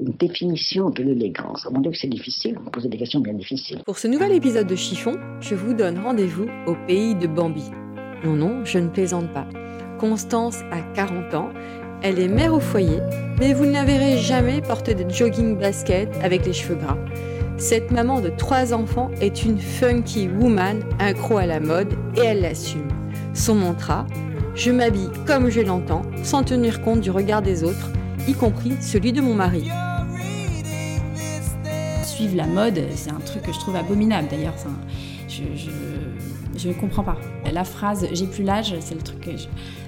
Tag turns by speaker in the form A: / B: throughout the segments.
A: Une définition de l'élégance. Mon Dieu, que c'est difficile. Vous posez des questions bien difficiles.
B: Pour ce nouvel épisode de Chiffon, je vous donne rendez-vous au pays de Bambi. Non, non, je ne plaisante pas. Constance a 40 ans. Elle est mère au foyer, mais vous ne la verrez jamais porter de jogging basket avec les cheveux gras. Cette maman de trois enfants est une funky woman, accro à la mode, et elle l'assume. Son mantra Je m'habille comme je l'entends, sans tenir compte du regard des autres, y compris celui de mon mari.
C: Suivre la mode, c'est un truc que je trouve abominable d'ailleurs. Je, je, je ne comprends pas. La phrase j'ai plus l'âge, c'est le truc que je-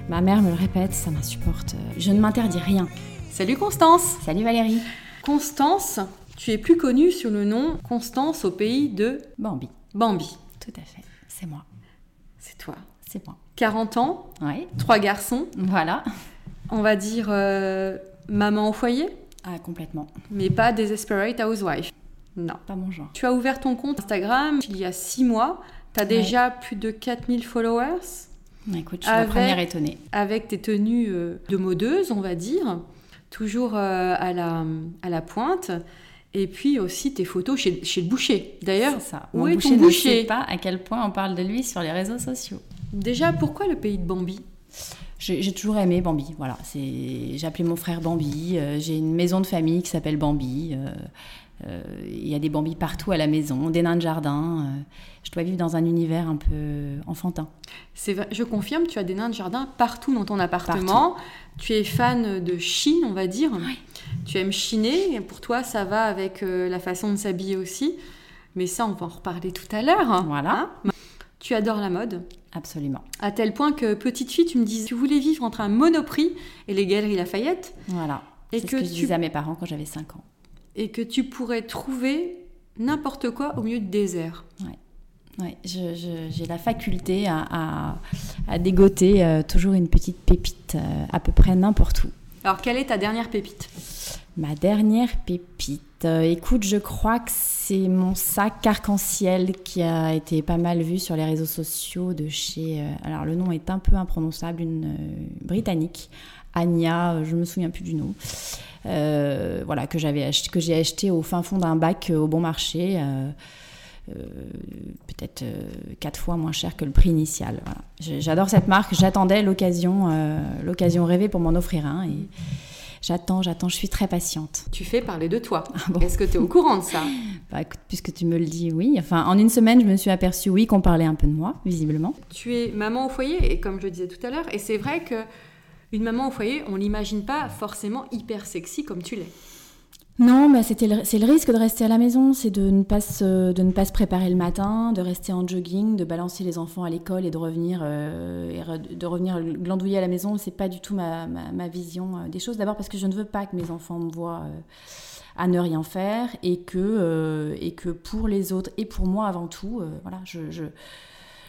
C: ma mère me le répète, ça m'insupporte. Je ne m'interdis rien.
B: Salut Constance
C: Salut Valérie.
B: Constance, tu es plus connue sous le nom Constance au pays de
C: Bambi.
B: Bambi.
C: Tout à fait. C'est moi.
B: C'est toi.
C: C'est moi.
B: 40 ans,
C: Oui.
B: trois garçons,
C: Voilà.
B: on va dire euh, maman au foyer,
C: Ah, complètement.
B: mais pas Desperate Housewife. Non.
C: Pas mon genre.
B: Tu as ouvert ton compte Instagram il y a 6 mois. Tu as déjà plus de 4000 followers
C: Écoute, je suis
B: Avec-
C: la première étonnée.
B: avec tes tenues euh, de modeuse, on va dire, toujours euh, à, la, à la pointe. Et puis aussi tes photos chez, chez le boucher. D'ailleurs,
C: ça.
B: où
C: Mon
B: est
C: boucher
B: ton
C: ne sait pas à quel point on parle de lui sur les réseaux sociaux.
B: déjà, pourquoi le pays de Bambi?
C: J'ai toujours aimé Bambi. Voilà, c'est. J'ai appelé mon frère Bambi. euh, J'ai une maison de famille qui s'appelle Bambi. euh, Il y a des Bambis partout à la maison, des nains de jardin. euh, je dois vivre dans un univers un peu enfantin.
B: Je confirme, tu as des nains de jardin partout dans ton appartement. Tu es fan de Chine, on va dire. Tu aimes chiner. et Pour toi, ça va avec euh, la façon de s'habiller aussi. Mais ça, on va en reparler tout à l'heure.
C: Voilà.
B: Hein? Tu adores la mode.
C: Absolument.
B: À tel point que, petite fille, tu me disais tu voulais vivre entre un Monoprix et les Galeries Lafayette.
C: Voilà.
B: Et
C: C'est
B: que
C: ce que je
B: tu-
C: disais à mes parents quand j'avais 5 ans.
B: Et que tu pourrais trouver n'importe quoi au milieu du désert.
C: Ouais, je- j'ai la faculté à, à- à dégoter euh, toujours une petite pépite euh, à peu près n'importe où.
B: Alors, quelle est ta dernière pépite?
C: Ma dernière pépite, euh, écoute, je crois que c'est mon sac arc-en-ciel qui a été pas mal vu sur les réseaux sociaux de chez. alors le nom est un peu imprononçable, une britannique, Anya, euh, je me souviens plus du nom. Euh, voilà que j'avais acheté, que j'ai acheté au fin fond d'un bac euh, au bon marché. euh, euh, peut-être quatre fois moins cher que le prix initial. Voilà. J'adore cette marque. J'attendais l'occasion, l'occasion rêvée pour m'en offrir un. Et j'attends, j'attends. Je suis très patiente.
B: Tu fais parler de toi.
C: Ah bon?
B: Est-ce que tu es au courant de ça?
C: Bah, écoute, puisque tu me le dis, oui. Enfin, en une semaine, je me suis aperçue, oui, qu'on parlait un peu de moi, visiblement.
B: Tu es maman au foyer, et comme je le disais tout à l'heure, et c'est vrai que une maman au foyer, on l'imagine pas forcément hyper sexy comme tu l'es.
C: Non, c'est le risque de rester à la maison, c'est de ne pas se, préparer le matin, de rester en jogging, de balancer les enfants à l'école et de revenir, euh, de revenir glandouiller à la maison. C'est pas du tout ma, vision euh, des choses. D'abord parce que je ne veux pas que mes enfants me voient euh, à ne rien faire et que, pour les autres et pour moi avant tout, voilà, je,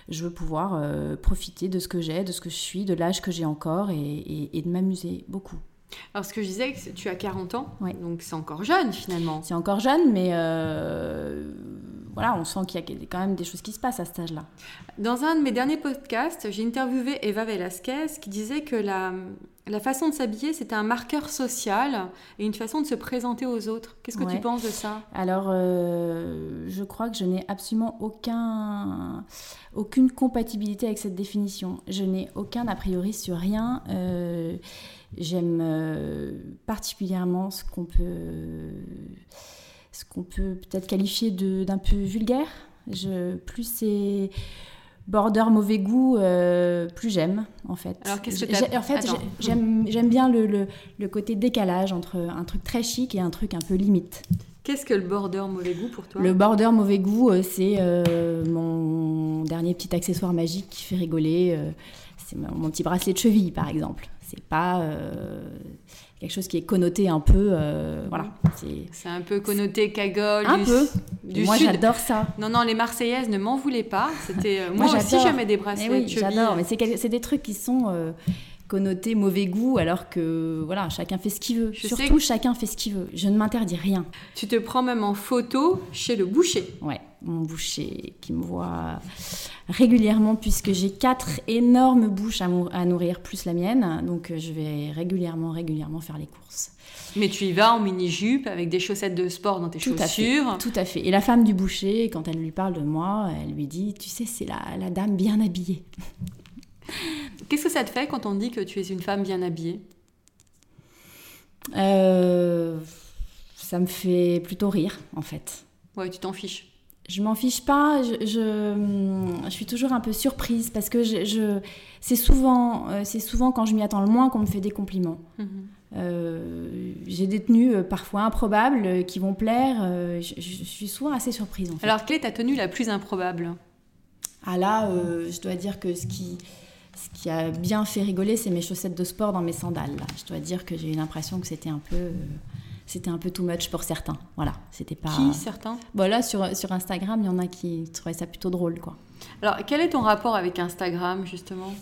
C: je veux pouvoir euh, profiter de ce que j'ai, de ce que je suis, de l'âge que j'ai encore et, et- et de m'amuser beaucoup.
B: Alors, ce que je disais, tu as 40 ans,
C: Ouais.
B: donc c'est encore jeune finalement.
C: C'est encore jeune, mais euh, voilà, on sent qu'il y a quand même des choses qui se passent à cet âge-là.
B: Dans un de mes derniers podcasts, j'ai interviewé Eva Velasquez qui disait que la, la façon de s'habiller, c'était un marqueur social et une façon de se présenter aux autres. Qu'est-ce que tu penses de ça?
C: Alors, euh, je crois que je n'ai absolument aucun, aucune compatibilité avec cette définition. Je n'ai aucun a priori sur rien. Euh, J'aime euh, particulièrement ce qu'on peut, ce qu'on peut peut-être qualifier d'un peu vulgaire. Je, plus c'est border mauvais goût, euh, plus j'aime en fait.
B: Alors, qu'est-ce que
C: En fait, j'aime bien le, le- le côté décalage entre un truc très chic et un truc un peu limite.
B: Qu'est-ce que le border mauvais goût pour toi?
C: Le border mauvais goût, euh, c'est euh, mon dernier petit accessoire magique qui fait rigoler. c'est mon mon petit bracelet de cheville, par exemple. C'est pas euh, quelque chose qui est connoté un peu, euh, voilà. c'est-
B: un peu connoté cagole.
C: Un
B: du,
C: peu.
B: Du
C: Moi, j'adore ça.
B: Non, non, les Marseillaises ne m'en voulaient pas. C'était euh,
C: Moi,
B: moi, aussi, j'aimais des
C: Mais
B: bracelets
C: oui, j'adore. Mais c'est des trucs qui sont euh, connotés mauvais goût, alors que voilà, chacun fait ce qu'il veut.
B: Je
C: Surtout, chacun fait ce qu'il veut. Je ne m'interdis rien.
B: Tu te prends même en photo chez le boucher.
C: Ouais, mon boucher qui me voit régulièrement puisque j'ai quatre énormes bouches à, nourrir plus la mienne, donc euh, je vais régulièrement, régulièrement faire les courses.
B: Mais tu y vas en mini-jupe avec des chaussettes de sport dans tes
C: Tout à fait.
B: chaussures.
C: Tout à fait. Et la femme du boucher, quand elle lui parle de moi, elle lui dit, tu sais, c'est la, la dame bien habillée.
B: Qu'est-ce que ça te fait quand on dit que tu es une femme bien habillée?
C: Euh, ça me fait plutôt rire, en fait.
B: Ouais, tu t'en fiches.
C: Je m'en fiche pas, je, je, je suis toujours un peu surprise parce que je, je- c'est souvent, euh, c'est souvent quand je m'y attends le moins qu'on me fait des compliments.
B: Mhm.
C: Euh, j'ai des tenues euh, parfois improbables euh, qui vont plaire. je, je suis souvent assez surprise en fait.
B: Alors, quelle est ta tenue la plus improbable?
C: Ah là, je dois dire que ce qui, ce qui a bien fait rigoler, c'est mes chaussettes de sport dans mes sandales. Là. Je dois dire que j'ai eu l'impression que c'était un peu, euh, c'était un peu too much pour certains. Voilà, c'était pas.
B: Qui, certains?
C: Bon là sur sur Instagram, il y en a qui trouvaient ça plutôt drôle quoi.
B: Alors, quel est ton rapport avec Instagram, justement?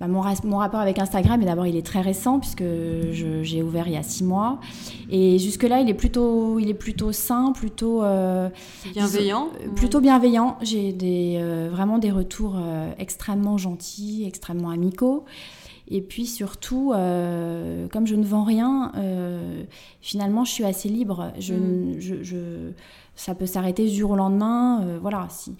C: Bah, mon, rapport avec Instagram, d'abord, il est très récent puisque j'ai ouvert il y a six mois. Et jusque-là, il est plutôt, il est plutôt sain, plutôt, euh,
B: Bienveillant
C: euh, plutôt bienveillant. J'ai des, euh, vraiment des retours euh, extrêmement gentils, extrêmement amicaux. Et puis surtout, euh, comme je ne vends rien, euh, finalement, je suis assez libre. Je,
B: Mm.
C: je- je- ça peut s'arrêter du jour au lendemain. euh, voilà. Si.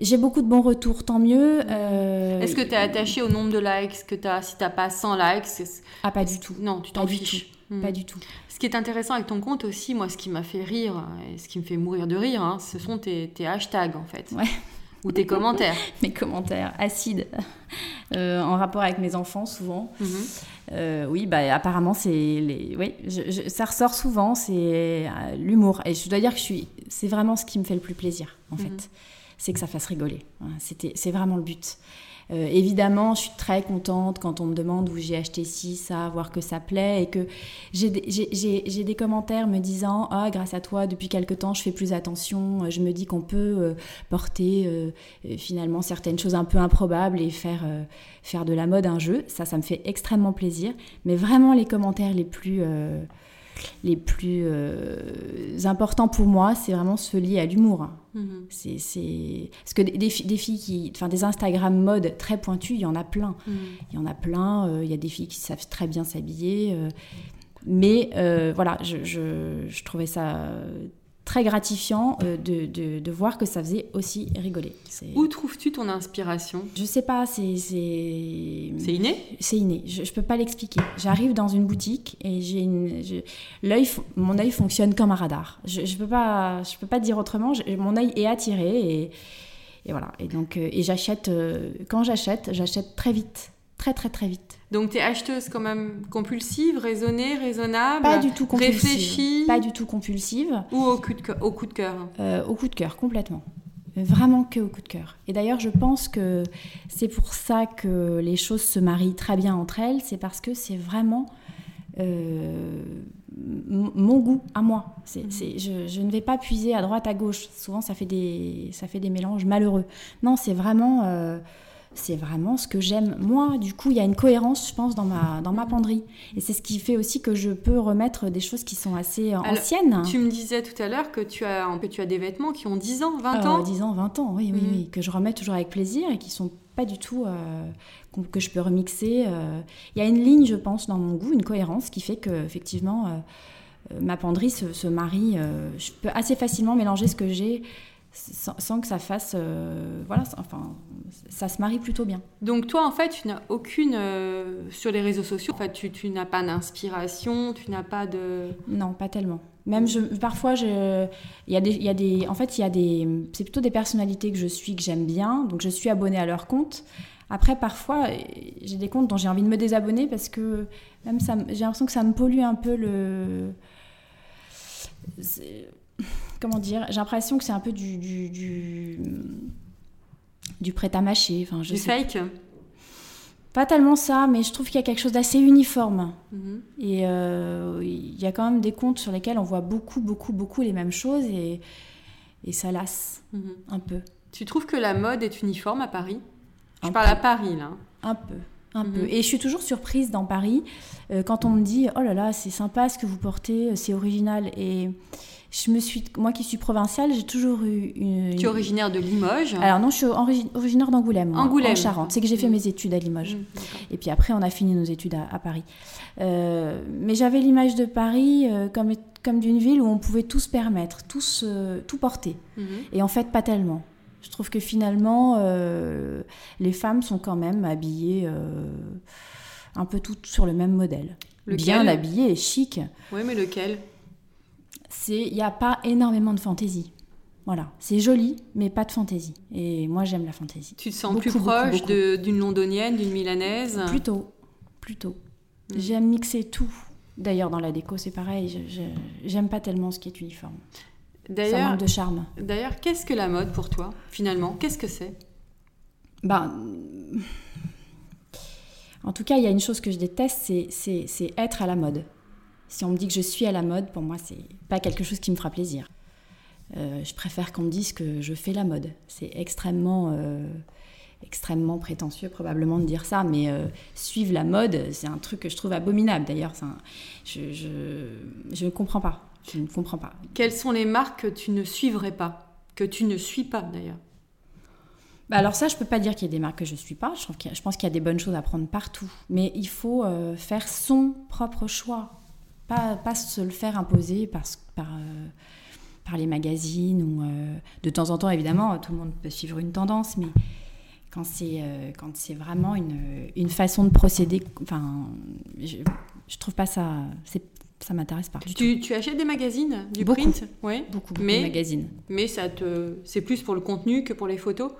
C: J'ai beaucoup de bons retours, tant mieux. euh,
B: Est-ce que tu es attaché au nombre de likes que tu as Si tu pas 100 likes,
C: Ah, pas du tout.
B: non, tu
C: Pas
B: t'en
C: du
B: fiches.
C: tout.
B: Hmm.
C: Pas du tout.
B: Ce qui est intéressant avec ton compte aussi, moi, ce qui m'a fait rire et ce qui me fait mourir de rire, hein, ce sont tes, tes hashtags en fait.
C: Ouais.
B: Ou tes commentaires.
C: Mes commentaires acides euh, en rapport avec mes enfants, souvent.
B: Mhm.
C: Euh, oui, bah, apparemment, c'est les... oui, je- je- ça ressort souvent, c'est l'humour. Et je dois dire que je suis... c'est vraiment ce qui me fait le plus plaisir, en
B: Mhm.
C: fait. C'est que ça fasse rigoler. Hein. C'est vraiment le but. Euh, évidemment, je suis très contente quand on me demande où j'ai acheté ci, ça, voir que ça plaît et que j'ai des, commentaires me disant Ah, grâce à toi, depuis quelque temps, je fais plus attention. Je me dis qu'on peut euh, porter euh, euh, finalement certaines choses un peu improbables et faire, euh, faire de la mode un jeu. Ça, ça me fait extrêmement plaisir. Mais vraiment, les commentaires les plus, euh, les plus euh, importants pour moi, c'est vraiment ceux liés à l'humour.
B: Mhm.
C: C'est, c'est... Parce que des, des fi- des filles qui. Enfin, des Instagram mode très pointus, il y en a plein.
B: Mhm.
C: Il y en a plein. euh, Il y a des filles qui savent très bien s'habiller. euh, mais voilà, je, je, je trouvais ça très gratifiant euh, de, de, de voir que ça faisait aussi rigoler.
B: Où trouves-tu ton inspiration?
C: Je sais pas, c'est. C'est,
B: C'est inné?
C: C'est inné. Je, je peux pas l'expliquer. J'arrive dans une boutique et j'ai une. l'œil, mon œil fonctionne comme un radar. Je, je peux pas, je peux pas dire autrement. Je- mon œil est attiré et, et voilà. Et donc, euh, et j'achète. euh, quand j'achète, j'achète très vite, très très très vite.
B: Donc tu es acheteuse quand même compulsive, raisonnée, raisonnable
C: Pas du tout compulsive.
B: Réfléchie
C: Pas du tout compulsive.
B: Ou au coup de cœur, au coup de cœur
C: Euh, au coup de cœur, complètement. Vraiment que au coup de cœur. Et d'ailleurs, je pense que c'est pour ça que les choses se marient très bien entre elles. C'est parce que c'est vraiment euh, mon goût à moi. Je, je ne vais pas puiser à droite, à gauche. Souvent, ça fait des, ça fait des mélanges malheureux. Non, c'est vraiment, euh, c'est vraiment ce que j'aime moi. Du coup, il y a une cohérence, je pense, dans ma, dans ma penderie. Et c'est ce qui fait aussi que je peux remettre des choses qui sont assez euh,
B: Alors,
C: anciennes.
B: Tu me disais tout à l'heure que tu as, que tu as des vêtements qui ont 10 ans, 20
C: Euh,
B: ans
C: 10 ans, 20 ans, oui, oui,
B: Mhm.
C: oui, que je remets toujours avec plaisir et qui sont pas du tout euh, que je peux remixer. euh. Il y a une ligne, je pense, dans mon goût, une cohérence qui fait que effectivement euh, ma penderie se, se marie. je peux assez facilement mélanger ce que j'ai sans, sans que ça fasse, euh, voilà, enfin, ça se marie plutôt bien.
B: Donc toi, en fait, tu n'as aucune... euh, sur les réseaux sociaux, en fait, tu, tu n'as pas d'inspiration, tu n'as pas de...
C: Non, pas tellement. Même je, parfois, je, il y a des, y a des, en fait, il y a des, c'est plutôt des personnalités que je suis que j'aime bien, donc je suis abonnée à leur compte. Après, parfois, j'ai des comptes dont j'ai envie de me désabonner parce que même ça, j'ai l'impression que ça me pollue un peu le. Comment dire J'ai l'impression que c'est un peu du du, du, du prêt-à-mâcher. Enfin, je
B: du
C: sais
B: fake
C: Pas tellement ça, mais je trouve qu'il y a quelque chose d'assez uniforme.
B: Mhm.
C: Et euh, il y a quand même des comptes sur lesquels on voit beaucoup, beaucoup, beaucoup les mêmes choses et, et ça lasse
B: Mhm.
C: un peu.
B: Tu trouves que la mode est uniforme à Paris? Je parle à Paris, là.
C: Un peu. Un
B: Mhm.
C: peu. Et je suis toujours surprise dans Paris euh, quand on me dit Oh là là, c'est sympa ce que vous portez, c'est original. Et je me suis, moi qui suis provinciale, j'ai toujours eu une.
B: Tu es originaire de Limoges.
C: Alors non, je suis origi- originaire d'Angoulême,
B: Angoulême.
C: en Charente. C'est que j'ai fait
B: Mhm.
C: mes études à Limoges.
B: Mhm.
C: Et puis après, on a fini nos études à, à Paris. Euh, mais j'avais l'image de Paris euh, comme, comme d'une ville où on pouvait tout se permettre, tout, se- tout porter.
B: Mhm.
C: Et en fait, pas tellement. Je trouve que finalement, euh, les femmes sont quand même habillées euh, un peu toutes sur le même modèle.
B: Lequel
C: Bien habillées et chic.
B: Oui, mais lequel?
C: Il n'y a pas énormément de fantaisie. Voilà, c'est joli, mais pas de fantaisie. Et moi, j'aime la fantaisie.
B: Tu te sens
C: Beaucoup,
B: plus proche d'une londonienne, d'une milanaise?
C: Plutôt, plutôt.
B: Mm.
C: J'aime mixer tout. D'ailleurs, dans la déco, c'est pareil. j'aime pas tellement ce qui est uniforme. Ça manque de charme.
B: d'ailleurs, qu'est-ce que la mode pour toi, finalement? Qu'est-ce que c'est?
C: Ben, en tout cas, il y a une chose que je déteste, c'est- c'est c'est être à la mode. Si on me dit que je suis à la mode, pour moi, c'est pas quelque chose qui me fera plaisir. Euh, je préfère qu'on me dise que je fais la mode. C'est extrêmement, euh, extrêmement prétentieux probablement de dire ça, mais euh, suivre la mode, c'est un truc que je trouve abominable. D'ailleurs, je ne comprends pas. Je ne comprends pas.
B: Quelles sont les marques que tu ne suivrais pas Que tu ne suis pas, d'ailleurs?
C: Bah alors ça, je peux pas dire qu'il y a des marques que je suis pas. Je, trouve qu'il y a- je pense qu'il y a des bonnes choses à prendre partout. Mais il faut euh, faire son propre choix. Pas, pas se le faire imposer par, par, euh, par les magazines. Ou, euh, de temps en temps, évidemment, tout le monde peut suivre une tendance. Mais quand c'est quand c'est vraiment une, une façon de procéder, enfin, je, je trouve pas ça... c'est- Ça m'intéresse pas. du tout.
B: tu, achètes des magazines Du
C: Beaucoup.
B: print Oui.
C: Beaucoup, beaucoup
B: Mais-
C: de magazines.
B: Mais ça te, c'est plus pour le contenu que pour les photos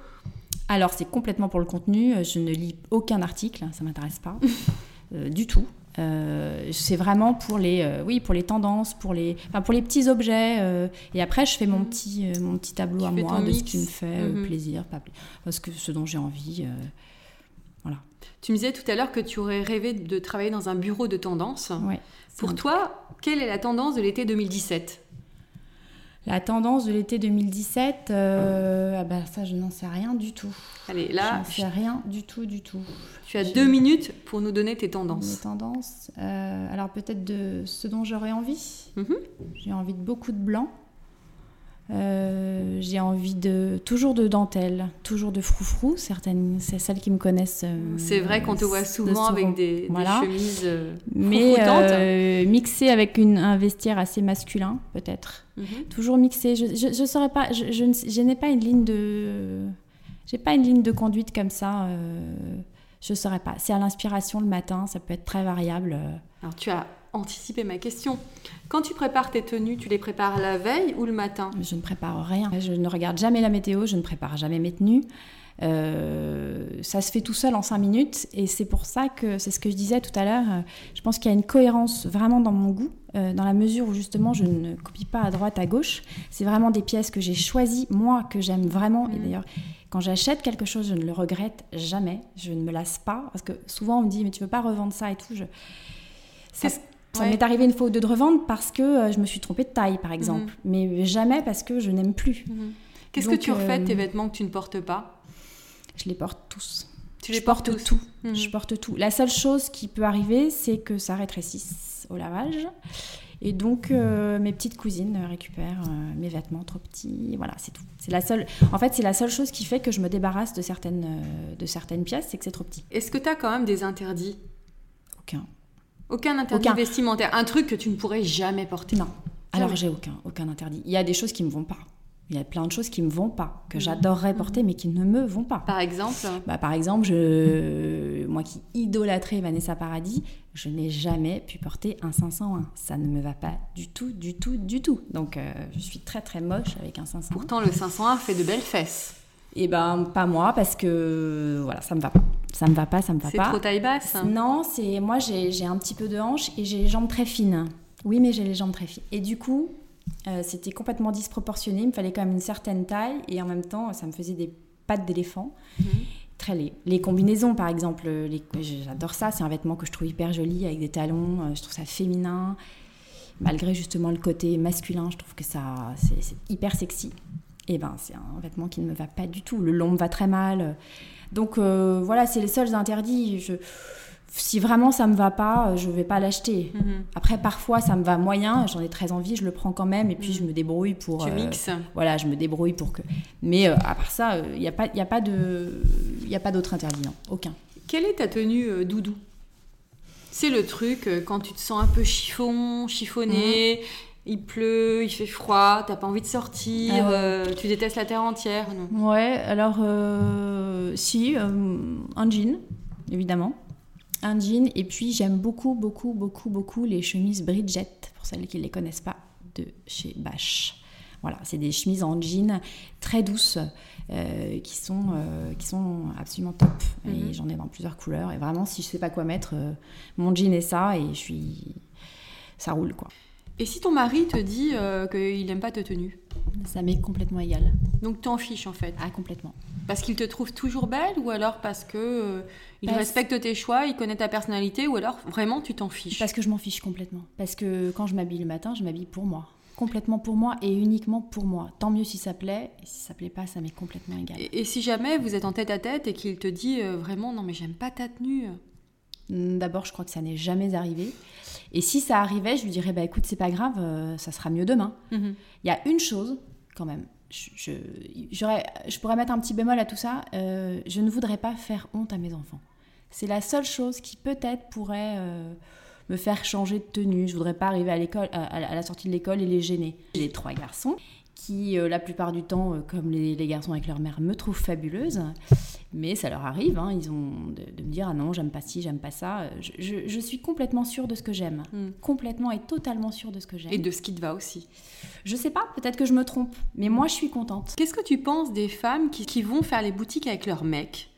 C: Alors, c'est complètement pour le contenu. Je ne lis aucun article, ça m'intéresse pas euh, du tout. Euh, c'est vraiment pour les, euh, oui, pour les tendances, pour les, enfin, pour les petits objets. euh, et après, je fais mon petit, euh, mon petit tableau
B: Tu
C: à moi de ce qui me fait euh,
B: Mhm.
C: plaisir, pas parce que ce dont j'ai envie.
B: Tu me disais tout à l'heure que tu aurais rêvé de travailler dans un bureau de tendance.
C: ouais.
B: Pour toi, quelle est la tendance de l'été 2017
C: La tendance de l'été 2017, euh, ah bah, ça, je n'en sais rien du tout.
B: Allez,
C: je
B: là,
C: n'en sais rien du tout, du tout.
B: tu as
C: je-
B: deux minutes pour nous donner tes tendances.
C: tendances. euh, alors peut-être de ce dont j'aurais envie.
B: Mhm.
C: J'ai envie de beaucoup de blanc. Euh, j'ai envie de toujours de dentelle, toujours de froufrou. Certaines, c'est celles qui me connaissent. euh,
B: C'est vrai qu'on te voit souvent avec des, des
C: Voilà.
B: chemises euh,
C: mais
B: froufroutantes.
C: euh, mixé avec une, un vestiaire assez masculin, peut-être.
B: Mhm.
C: Toujours mixé. Je, je, je saurais pas. Je, je, n'ai pas une ligne de. J'ai pas une ligne de conduite comme ça. je saurais pas. C'est à l'inspiration le matin. Ça peut être très variable.
B: Alors, tu as anticipé ma question. Quand tu prépares tes tenues, tu les prépares la veille ou le matin?
C: Je ne prépare rien. Je ne regarde jamais la météo, je ne prépare jamais mes tenues. Euh, ça se fait tout seul en cinq minutes et c'est pour ça que c'est ce que je disais tout à l'heure. euh, Je pense qu'il y a une cohérence vraiment dans mon goût, euh, dans la mesure où justement je ne copie pas à droite, à gauche. C'est vraiment des pièces que j'ai choisies, moi, que j'aime vraiment. Et
B: Mhm.
C: d'ailleurs, quand j'achète quelque chose, je ne le regrette jamais. Je ne me lasse pas parce que souvent on me dit mais tu veux pas revendre ça et tout. Je... ça
B: ouais.
C: m'est arrivé une fois ou deux de revendre parce que euh, je me suis trompée de taille, par exemple.
B: Mhm.
C: Mais jamais parce que je n'aime plus.
B: Qu'est-ce que tu refais de tes
C: euh,
B: vêtements que tu ne portes pas?
C: Je les porte tous.
B: Tu
C: je
B: les portes
C: porte
B: tous
C: tout.
B: Mhm.
C: Je porte tout. La seule chose qui peut arriver, c'est que ça rétrécisse au lavage. Et donc, euh, mes petites cousines récupèrent euh, mes vêtements trop petits. Voilà, c'est tout. C'est la seule. En fait, c'est la seule chose qui fait que je me débarrasse de certaines, euh, de certaines pièces, c'est que c'est trop petit.
B: Est-ce que tu as quand même des interdits?
C: Aucun.
B: Aucun interdit
C: Aucun.
B: vestimentaire Un truc que tu ne pourrais jamais porter
C: Non. Alors, j'ai aucun, aucun interdit. Il y a des choses qui me vont pas. Il y a plein de choses qui me vont pas, que
B: Mhm.
C: j'adorerais porter, mais qui ne me vont pas.
B: Par exemple?
C: Bah, par exemple, je... moi qui idolâtrais Vanessa Paradis, je n'ai jamais pu porter un 501. Ça ne me va pas du tout, du tout, du tout. Donc euh, je suis très très moche avec un 501.
B: Pourtant, le 501 fait de belles fesses.
C: Et ben pas moi parce que voilà, ça me va pas. Ça me va pas, ça me va
B: C'est
C: pas.
B: trop taille basse.
C: Non, c'est moi j'ai un petit peu de hanche et j'ai les jambes très fines. Oui, mais j'ai les jambes très fines. Et du coup, euh, c'était complètement disproportionné. Il me fallait quand même une certaine taille et en même temps, ça me faisait des pattes d'éléphant.
B: Mhm.
C: très laid. Les combinaisons, par exemple, les- j'adore ça. C'est un vêtement que je trouve hyper joli avec des talons. euh, Je trouve ça féminin. Malgré justement le côté masculin, je trouve que ça, c'est c'est hyper sexy. Et ben, c'est un vêtement qui ne me va pas du tout. Le long me va très mal. Donc euh, voilà, c'est les seuls interdits. Je, si vraiment ça me va pas, je vais pas l'acheter.
B: Mhm.
C: Après, parfois, ça me va moyen, j'en ai très envie, je le prends quand même, et puis je me débrouille pour.
B: Tu
C: euh,
B: mixes.
C: Voilà, je me débrouille pour que. Mais euh, à part ça, il n'y a pas, y a pas de, il a pas d'autre interdit, non, aucun.
B: Quelle est ta tenue euh, doudou? C'est le truc euh, quand tu te sens un peu chiffon, chiffonné, il pleut, il fait froid, t'as pas envie de sortir,
C: Ah ouais.
B: euh, tu détestes la terre entière. Non?
C: Ouais, alors euh, si, euh, un jean, évidemment, un jean, et puis j'aime beaucoup, beaucoup, beaucoup, beaucoup les chemises Bridget, pour celles qui ne les connaissent pas, de chez Bash. Voilà, c'est des chemises en jean très douces qui, sont, qui sont absolument top. Et
B: Mhm.
C: j'en ai dans plusieurs couleurs. Et vraiment, si je sais pas quoi mettre, mon jean est ça et je suis. Ça roule quoi.
B: Et si ton mari te dit euh, qu'il n'aime pas ta tenue
C: Ça m'est complètement égal.
B: Donc t'en fiches en fait
C: Ah, complètement.
B: Parce qu'il te trouve toujours belle ou alors parce que euh, il
C: Parce-
B: respecte tes choix, il connaît ta personnalité ou alors vraiment tu t'en fiches?
C: Parce que je m'en fiche complètement. Parce que quand je m'habille le matin, je m'habille pour moi. Complètement pour moi et uniquement pour moi. Tant mieux si ça plaît. Et si ça plaît pas, ça m'est complètement égal.
B: Et, et si jamais vous êtes en tête à tête et qu'il te dit euh, vraiment non mais j'aime pas ta tenue
C: D'abord, je crois que ça n'est jamais arrivé. Et si ça arrivait, je lui dirais bah écoute, c'est pas grave, euh, ça sera mieux demain.
B: Mhm.
C: Il y a une chose, quand même. Je, je, pourrais mettre un petit bémol à tout ça. euh, je ne voudrais pas faire honte à mes enfants. C'est la seule chose qui peut-être pourrait euh, me faire changer de tenue. Je voudrais pas arriver à l'école, à, à la sortie de l'école et les gêner. J'ai trois garçons qui, euh, la plupart du temps, euh, comme les, les garçons avec leur mère, me trouvent fabuleuse. Mais ça leur arrive, hein, ils ont de, de me dire ah non, j'aime pas ci, j'aime pas ça. Je, je- je suis complètement sûre de ce que j'aime,
B: Mm.
C: complètement et totalement sûre de ce que j'aime.
B: et de ce qui te va aussi.
C: Je sais pas, peut-être que je me trompe, mais moi je suis contente.
B: Qu'est-ce que tu penses des femmes qui, qui vont faire les boutiques avec leur mec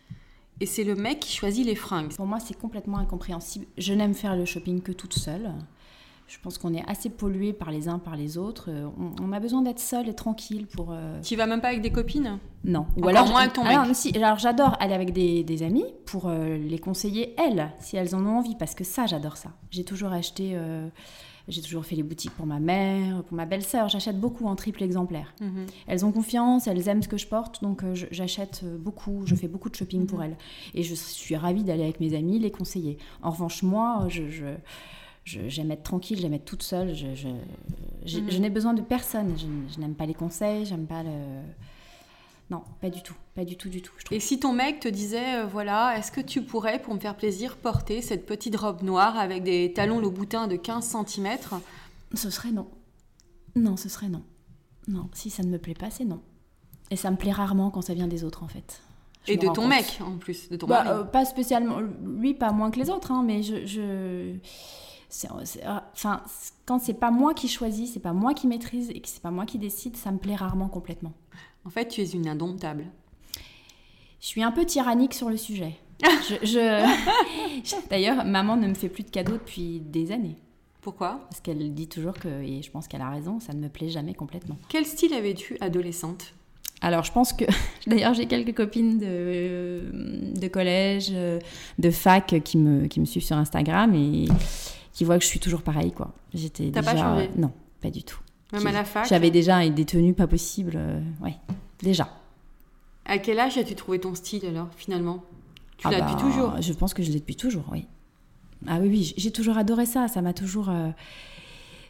B: et c'est le mec qui choisit les fringues?
C: Pour moi, c'est complètement incompréhensible. Je n'aime faire le shopping que toute seule. Je pense qu'on est assez pollué par les uns par les autres. Euh, On, on a besoin d'être seul et tranquille pour. euh,
B: Tu vas même pas avec des copines?
C: Non.
B: Encore moins avec ton
C: alors,
B: mec.
C: si, alors j'adore aller avec des, des amis pour euh, les conseiller elles, si elles en ont envie, parce que ça, j'adore ça. J'ai toujours acheté. euh, j'ai toujours fait les boutiques pour ma mère, pour ma belle-sœur. J'achète beaucoup en triple exemplaire.
B: Mhm.
C: Elles ont confiance, elles aiment ce que je porte, donc j'achète beaucoup, je fais beaucoup de shopping pour elles. Et je suis ravie d'aller avec mes amis, les conseiller. En revanche, moi, je- je- j'aime être tranquille, j'aime être toute seule, je, je,
B: Mhm.
C: je n'ai besoin de personne. Je, n'aime pas les conseils, j'aime pas le... Non, pas du tout, pas du tout, du tout. Je.
B: Et si ton mec te disait, euh, voilà, est-ce que tu pourrais, pour me faire plaisir, porter cette petite robe noire avec des talons Louboutin de 15 cm
C: Ce serait non. Non, ce serait non. Non, si ça ne me plaît pas, c'est non. Et ça me plaît rarement quand ça vient des autres, en fait. Je
B: Et de ton
C: compte.
B: mec, en plus, de ton
C: Bah,
B: mari
C: euh, pas spécialement. Lui, pas moins que les autres, hein, mais je. C'est- c'est- ah, Enfin, quand c'est pas moi qui choisis, c'est pas moi qui maîtrise et que c'est pas moi qui décide, ça me plaît rarement complètement.
B: En fait, tu es une indomptable.
C: Je suis un peu tyrannique sur le sujet. Je, je- D'ailleurs, maman ne me fait plus de cadeaux depuis des années.
B: Pourquoi?
C: Parce qu'elle dit toujours que, et je pense qu'elle a raison, ça ne me plaît jamais complètement.
B: Quel style avais-tu adolescente?
C: Alors, je pense que. D'ailleurs, j'ai quelques copines de, de collège, euh, de fac qui me, qui me suivent sur Instagram et qui voient que je suis toujours pareille, quoi. J'étais
B: T'as
C: déjà.
B: pas changé?
C: Non, pas du tout.
B: Même
C: J'ai-
B: à la fac?
C: J'avais déjà des tenues pas possibles. euh, ouais, déjà.
B: À quel âge as-tu trouvé ton style alors, finalement? Tu
C: Ah
B: l'as
C: bah,
B: depuis toujours
C: Je pense que je l'ai depuis toujours, oui. Ah oui, oui, j'ai toujours adoré ça. Ça m'a toujours. euh,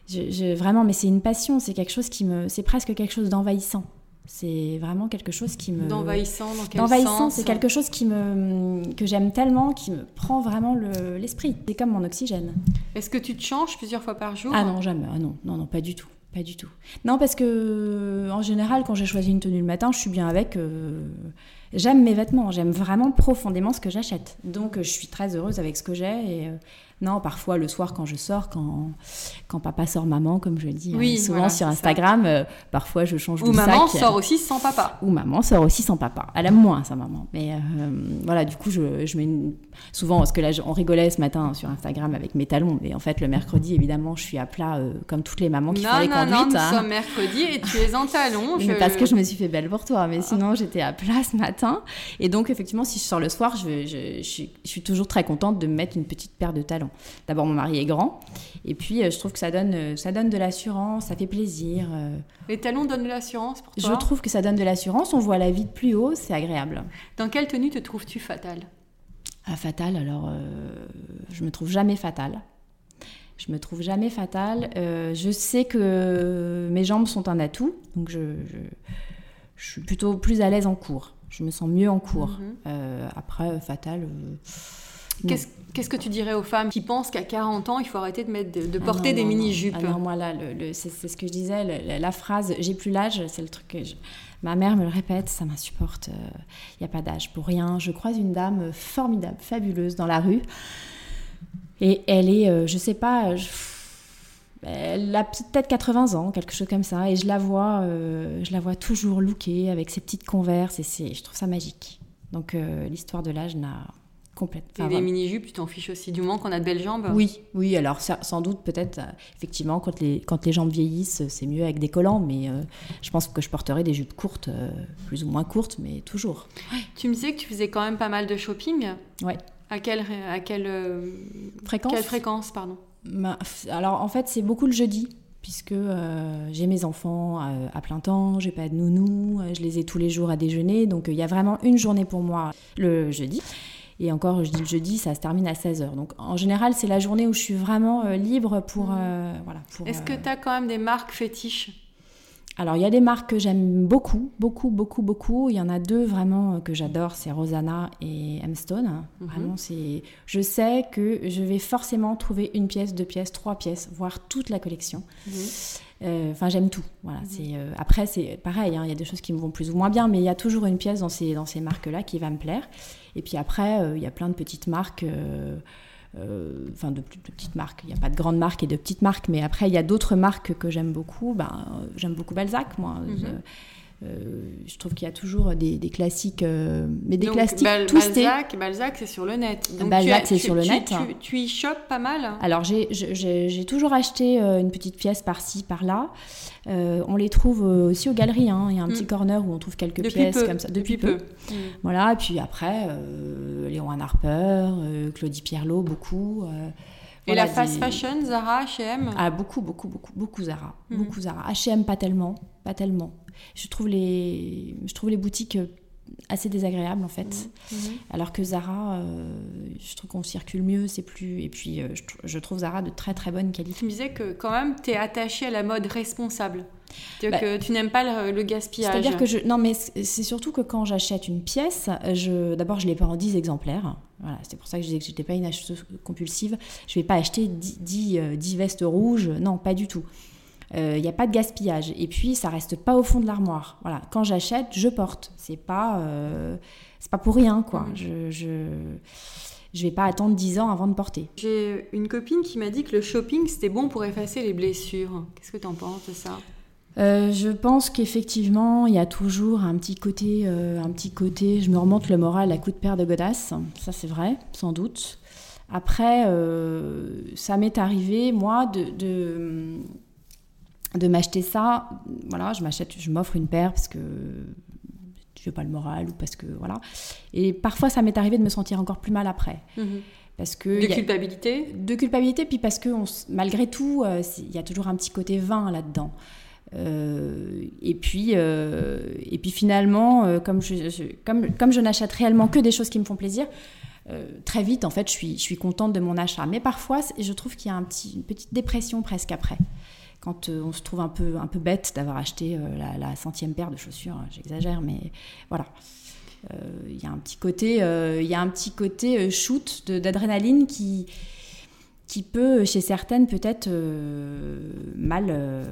C: je- je- vraiment, mais c'est une passion. C'est quelque chose qui me. C'est presque quelque chose d'envahissant. C'est vraiment quelque chose qui me.
B: D'envahissant, dans quel
C: D'envahissant, c'est quelque chose qui me, que j'aime tellement, qui me prend vraiment le- l'esprit. c'est comme mon oxygène.
B: Est-ce que tu te changes plusieurs fois par jour
C: Ah non, jamais. Ah non, non, non, pas du tout. Pas du tout. Non, parce que en général, quand j'ai choisi une tenue le matin, je suis bien avec. euh, J'aime mes vêtements, j'aime vraiment profondément ce que j'achète. Donc, euh, je suis très heureuse avec ce que j'ai. Et euh, non, parfois le soir quand je sors, quand, quand papa sort maman, comme je le dis
B: Oui,
C: hein, souvent
B: voilà,
C: sur. Instagram, euh, parfois je change
B: Ou
C: de
B: maman
C: sac.
B: sort aussi sans papa.
C: Ou maman sort aussi sans papa. Elle aime moins sa maman. Mais euh, voilà, du coup, je, je mets une- souvent, parce que là, je- on rigolait ce matin sur Instagram avec mes talons. Mais en fait, le mercredi, évidemment, je suis à plat comme toutes les mamans qui font
B: Non,
C: les
B: non, non,
C: conduites.
B: nous
C: hein.
B: sommes mercredi et tu es en talons.
C: Mais parce que je me suis fait belle pour toi. Mais sinon, j'étais à plat ce matin. Matin. Et donc, effectivement, si je sors le soir, je, je, je, suis, je suis toujours très contente de me mettre une petite paire de talons. D'abord, mon mari est grand. Et puis, euh, je trouve que ça donne, euh, ça donne de l'assurance, ça fait plaisir. euh.
B: Les talons donnent de l'assurance pour toi?
C: Je trouve que ça donne de l'assurance. On voit la vie de plus haut, c'est agréable.
B: Dans quelle tenue te trouves-tu fatale?
C: Ah, fatal, alors, euh, je me trouve jamais fatale. Je me trouve jamais fatale. Euh, je sais que mes jambes sont un atout, donc je, je, je suis plutôt plus à l'aise en cours. Je me sens mieux en cours.
B: Mhm.
C: Euh, après, euh, non.
B: Qu'est-ce qu'est-ce que tu dirais aux femmes qui pensent qu'à 40 ans, il faut arrêter de, mettre, de, de
C: Ah
B: porter
C: non,
B: des mini-jupes
C: Ah non, moi là, le- le- c'est ce que je disais, le- la, la phrase j'ai plus l'âge, c'est le truc que je- ma mère me le répète, ça m'insupporte. Il n'y a pas d'âge pour rien. Je croise une dame formidable, fabuleuse dans la rue. Et elle est, euh, je sais pas, je- elle a peut-être 80 ans, quelque chose comme ça. Et je la vois, euh, je la vois toujours lookée avec ses petites converses. Et c'est- je trouve ça magique. Donc euh, l'histoire de l'âge n'a complètement.
B: Et les mini-jupes, tu t'en fiches aussi, du moment qu'on a de belles jambes?
C: Oui, oui, alors ça- sans doute peut-être, euh, effectivement, quand les, quand les jambes vieillissent, c'est mieux avec des collants, mais euh, je pense que je porterai des jupes courtes, plus ou moins courtes, mais toujours.
B: Tu me disais que tu faisais quand même pas mal de shopping?
C: Ouais.
B: À quelle, à quelle,
C: Fréquence?
B: quelle fréquence pardon?
C: Ma- Alors en fait, c'est beaucoup le jeudi, puisque euh, j'ai mes enfants euh, à plein temps, j'ai pas de nounou, euh, je les ai tous les jours à déjeuner, donc il y a vraiment une journée pour moi le jeudi. Et encore, je dis le jeudi, ça se termine à 16h. Donc en général, c'est la journée où je suis vraiment euh, libre pour... euh, voilà,
B: Est-ce que tu as quand même des marques fétiches?
C: Alors, il y a des marques que j'aime beaucoup, beaucoup, beaucoup, beaucoup. Il y en a deux vraiment euh, que j'adore, c'est Rosanna et M-Stone.
B: Mhm.
C: Vraiment, c'est. Je sais que je vais forcément trouver une pièce, deux pièces, trois pièces, voire toute la collection. Euh, Enfin, j'aime tout. Voilà. C'est euh, après, c'est pareil. hein, Il y a des choses qui me vont plus ou moins bien, mais il y a toujours une pièce dans ces dans ces marques-là qui va me plaire. Et puis après, euh, il y a plein de petites marques. Euh, enfin de, de petites marques. Il n'y a pas de grandes marques et de petites marques, mais après il y a d'autres marques que j'aime beaucoup. Ben, euh, j'aime beaucoup Balzac, moi.
B: Mhm.
C: Euh, euh, je trouve qu'il y a toujours des, des classiques, euh, mais des
B: Donc,
C: classiques
B: Bal-
C: twistés.
B: Balzac, Balzac c'est sur le net. Donc,
C: Balzac, c'est sur le
B: tu-
C: net.
B: Tu, tu y chopes pas mal
C: Alors j'ai- toujours acheté euh, une petite pièce par-ci, par-là. Euh, on les trouve aussi aux galeries. hein. Il y a un petit
B: Mm.
C: corner où on trouve quelques
B: Depuis
C: pièces
B: peu.
C: comme ça.
B: Depuis peu. Mm.
C: Voilà, et puis après, Léon Harper, Claudie Pierlot, beaucoup.
B: Et
C: voilà,
B: la fast
C: des-
B: fashion, Zara, H&M
C: Ah, beaucoup, beaucoup, beaucoup, beaucoup Zara.
B: Mhm.
C: Beaucoup Zara. H&M, pas tellement, pas tellement. Je trouve les, je trouve les boutiques euh, assez désagréables, en fait.
B: Mhm.
C: Alors que Zara, euh, je trouve qu'on circule mieux, c'est plus... Et puis, euh, je, tr- je trouve Zara de très, très bonne qualité.
B: Tu me disais que quand même, tu es attaché à la mode responsable.
C: Bah,
B: que tu n'aimes pas le, le gaspillage.
C: C'est-à-dire que je... Non, mais c'est surtout que quand j'achète une pièce, je... d'abord, je l'ai pas en 10 exemplaires. Voilà, c'est pour ça que je disais que j'étais pas une acheteuse compulsive. Je vais pas acheter 10, 10, euh, 10 vestes rouges. Non, pas du tout. Il n'y a pas de gaspillage. Et puis, ça reste pas au fond de l'armoire. Voilà, quand j'achète, je porte. C'est pas, euh, c'est pas pour rien, quoi. Je, je, je vais pas attendre 10 ans avant de porter.
B: J'ai une copine qui m'a dit que le shopping, c'était bon pour effacer les blessures. Qu'est-ce que tu en penses de ça?
C: Euh, je pense qu'effectivement, il y a toujours un petit côté, euh, un petit côté. Je me remonte le moral à coup de paire de godasses. Ça, c'est vrai, sans doute. Après, euh, ça m'est arrivé, moi, de, de, de m'acheter ça. Voilà, je m'achète, je m'offre une paire parce que je veux pas le moral ou parce que voilà. Et parfois, ça m'est arrivé de me sentir encore plus mal après, parce que
B: De
C: a-
B: culpabilité?
C: De culpabilité, puis parce que on malgré tout, euh, il y a toujours un petit côté vin là-dedans. Euh, et puis, euh, et puis finalement, comme je, je- comme, comme je n'achète réellement que des choses qui me font plaisir, très vite, en fait, je suis, je suis contente de mon achat. Mais parfois, je trouve qu'il y a un petit, une petite dépression presque après. Quand euh, on se trouve un peu, un peu bête d'avoir acheté euh, la, la centième paire de chaussures, j'exagère, mais voilà. Euh, Il y a un petit côté, il y a un petit côté shoot de- d'adrénaline qui, qui peut, chez certaines, peut-être mal, euh,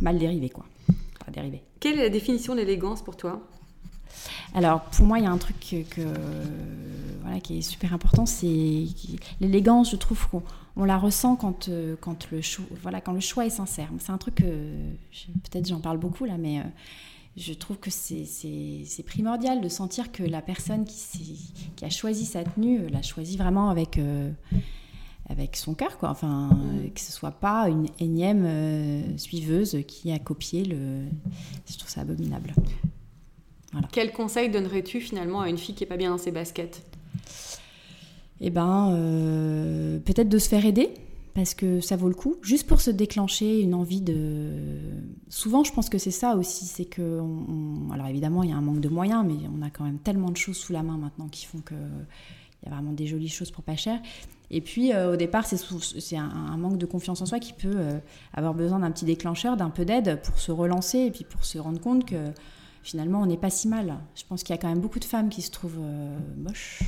C: mal dériver, quoi. Enfin, dériver.
B: Quelle est la définition d'élégance pour toi?
C: Alors, pour moi, il y a un truc que, que, voilà, qui est super important, c'est l'élégance. Je trouve qu'on on la ressent quand, euh, quand, le choix, voilà, quand le choix est sincère. C'est un truc que, je- peut-être j'en parle beaucoup là, mais euh, je trouve que c'est- primordial de sentir que la personne qui, a choisi sa tenue euh, l'a choisie vraiment avec, euh, avec son cœur, quoi. Enfin, euh, que ce soit pas une énième euh, suiveuse qui a copié le. Je trouve ça abominable.
B: Quel conseil donnerais-tu finalement à une fille qui est pas bien dans ses baskets?
C: Eh ben, euh, peut-être de se faire aider parce que ça vaut le coup, juste pour se déclencher une envie de. Souvent, je pense que c'est ça aussi, c'est que. Alors évidemment, il y a un manque de moyens, mais on a quand même tellement de choses sous la main maintenant qui font que il y a vraiment des jolies choses pour pas cher. Et puis euh, au départ, c'est un, un, manque de confiance en soi qui peut euh, avoir besoin d'un petit déclencheur, d'un peu d'aide pour se relancer et puis pour se rendre compte que finalement on n'est pas si mal. Je pense qu'il y a quand même beaucoup de femmes qui se trouvent moches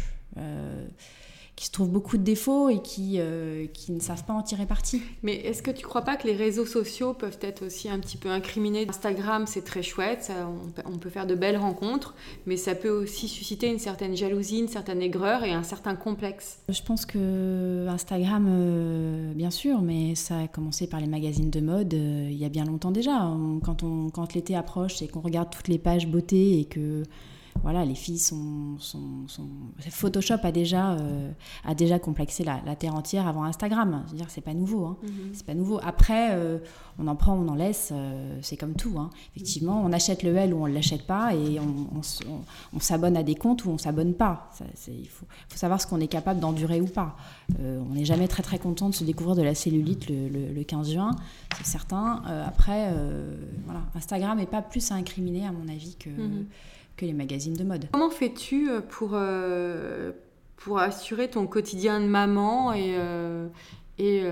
C: qui se trouvent beaucoup de défauts et qui, euh, qui ne savent pas en tirer parti.
B: Mais est-ce que tu crois pas que les réseaux sociaux peuvent être aussi un petit peu incriminés? Instagram, c'est très chouette, on, peut faire de belles rencontres, mais ça peut aussi susciter une certaine jalousie, une certaine aigreur et un certain complexe.
C: Je pense que Instagram, euh, bien sûr, mais ça a commencé par les magazines de mode euh, il y a bien longtemps déjà. quand on, quand l'été approche et qu'on regarde toutes les pages beauté et que voilà, les filles sont, Photoshop a déjà, euh, a déjà complexé la, Terre entière avant Instagram. Veux dire, c'est pas nouveau. Hein. Mhm. C'est pas nouveau. Après, euh, on en prend, on en laisse. Euh, c'est comme tout. Hein. Effectivement, on achète le L ou on ne l'achète pas et on, s'abonne à des comptes ou on s'abonne pas. il faut, savoir ce qu'on est capable d'endurer ou pas. on n'est jamais très très content de se découvrir de la cellulite le, 15 juin, c'est certain. après, voilà, Instagram n'est pas plus à incriminer à mon avis que. Mhm que les magazines de mode.
B: Comment fais-tu euh, pour, euh, pour assurer ton quotidien de maman et, euh, et,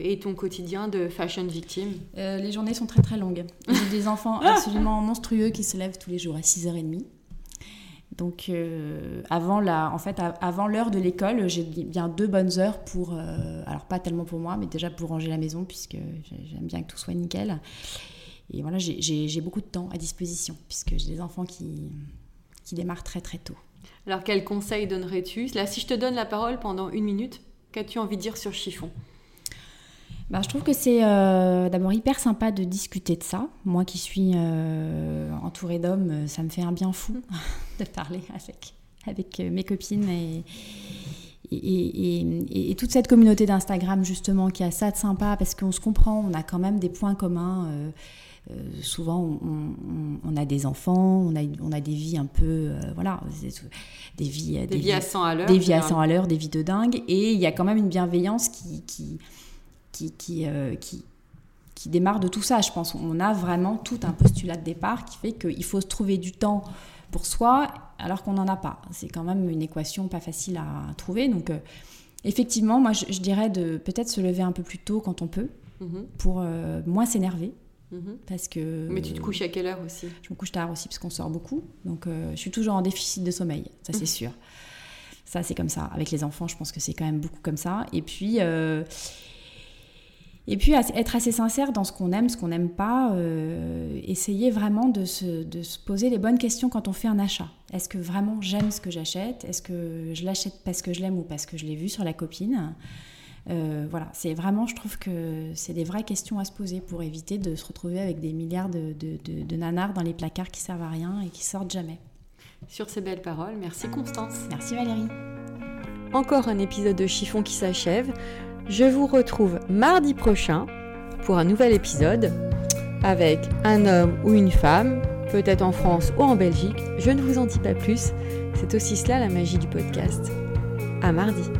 B: et, ton quotidien de fashion victime?
C: Les journées sont très très longues. J'ai des enfants absolument monstrueux qui se lèvent tous les jours à 6h30. Donc avant la, en fait, avant l'heure de l'école, j'ai bien deux bonnes heures pour, alors pas tellement pour moi, mais déjà pour ranger la maison puisque j'aime bien que tout soit nickel. Et voilà, j'ai beaucoup de temps à disposition, puisque j'ai des enfants qui, qui démarrent très très tôt.
B: Alors, quel conseil donnerais-tu? Là, si je te donne la parole pendant une minute, qu'as-tu envie de dire sur chiffon?
C: Bah, je trouve que c'est euh, d'abord hyper sympa de discuter de ça. Moi qui suis euh, entourée d'hommes, ça me fait un bien fou de parler avec, avec mes copines et, et, et, toute cette communauté d'Instagram justement qui a ça de sympa parce qu'on se comprend, on a quand même des points communs. Euh, euh, souvent, on, a des enfants, on a, on a des vies un peu, euh, voilà,
B: des vies, des, vies à 100 à l'heure,
C: des vies à 100 à l'heure, des vies de dingue, et il y a quand même une bienveillance qui, qui, qui, qui, euh, qui, qui démarre de tout ça. Je pense on a vraiment tout un postulat de départ qui fait qu'il faut se trouver du temps pour soi alors qu'on n'en a pas. C'est quand même une équation pas facile à trouver. Donc, effectivement, moi, je, dirais de peut-être se lever un peu plus tôt quand on peut mhm. pour moins s'énerver
B: Mhm. Parce que. Mais tu te couches à quelle heure aussi?
C: Je me couche tard aussi parce qu'on sort beaucoup. Donc euh, je suis toujours en déficit de sommeil, ça c'est mhm. sûr. Ça c'est comme ça. Avec les enfants, je pense que c'est quand même beaucoup comme ça. Et puis. Euh, et puis être assez sincère dans ce qu'on aime, ce qu'on n'aime pas, euh, essayer vraiment de se, de se, poser les bonnes questions quand on fait un achat. Est-ce que vraiment j'aime ce que j'achète? Est-ce que je l'achète parce que je l'aime ou parce que je l'ai vu sur la copine? Euh, voilà, c'est vraiment, je trouve que c'est des vraies questions à se poser pour éviter de se retrouver avec des milliards de, de, nanars dans les placards qui servent à rien et qui sortent jamais.
B: Sur ces belles paroles, merci Constance.
C: Merci Valérie.
B: Encore un épisode de Chiffon qui s'achève. Je vous retrouve mardi prochain pour un nouvel épisode avec un homme ou une femme, peut-être en France ou en Belgique. Je ne vous en dis pas plus. C'est aussi cela la magie du podcast. À mardi.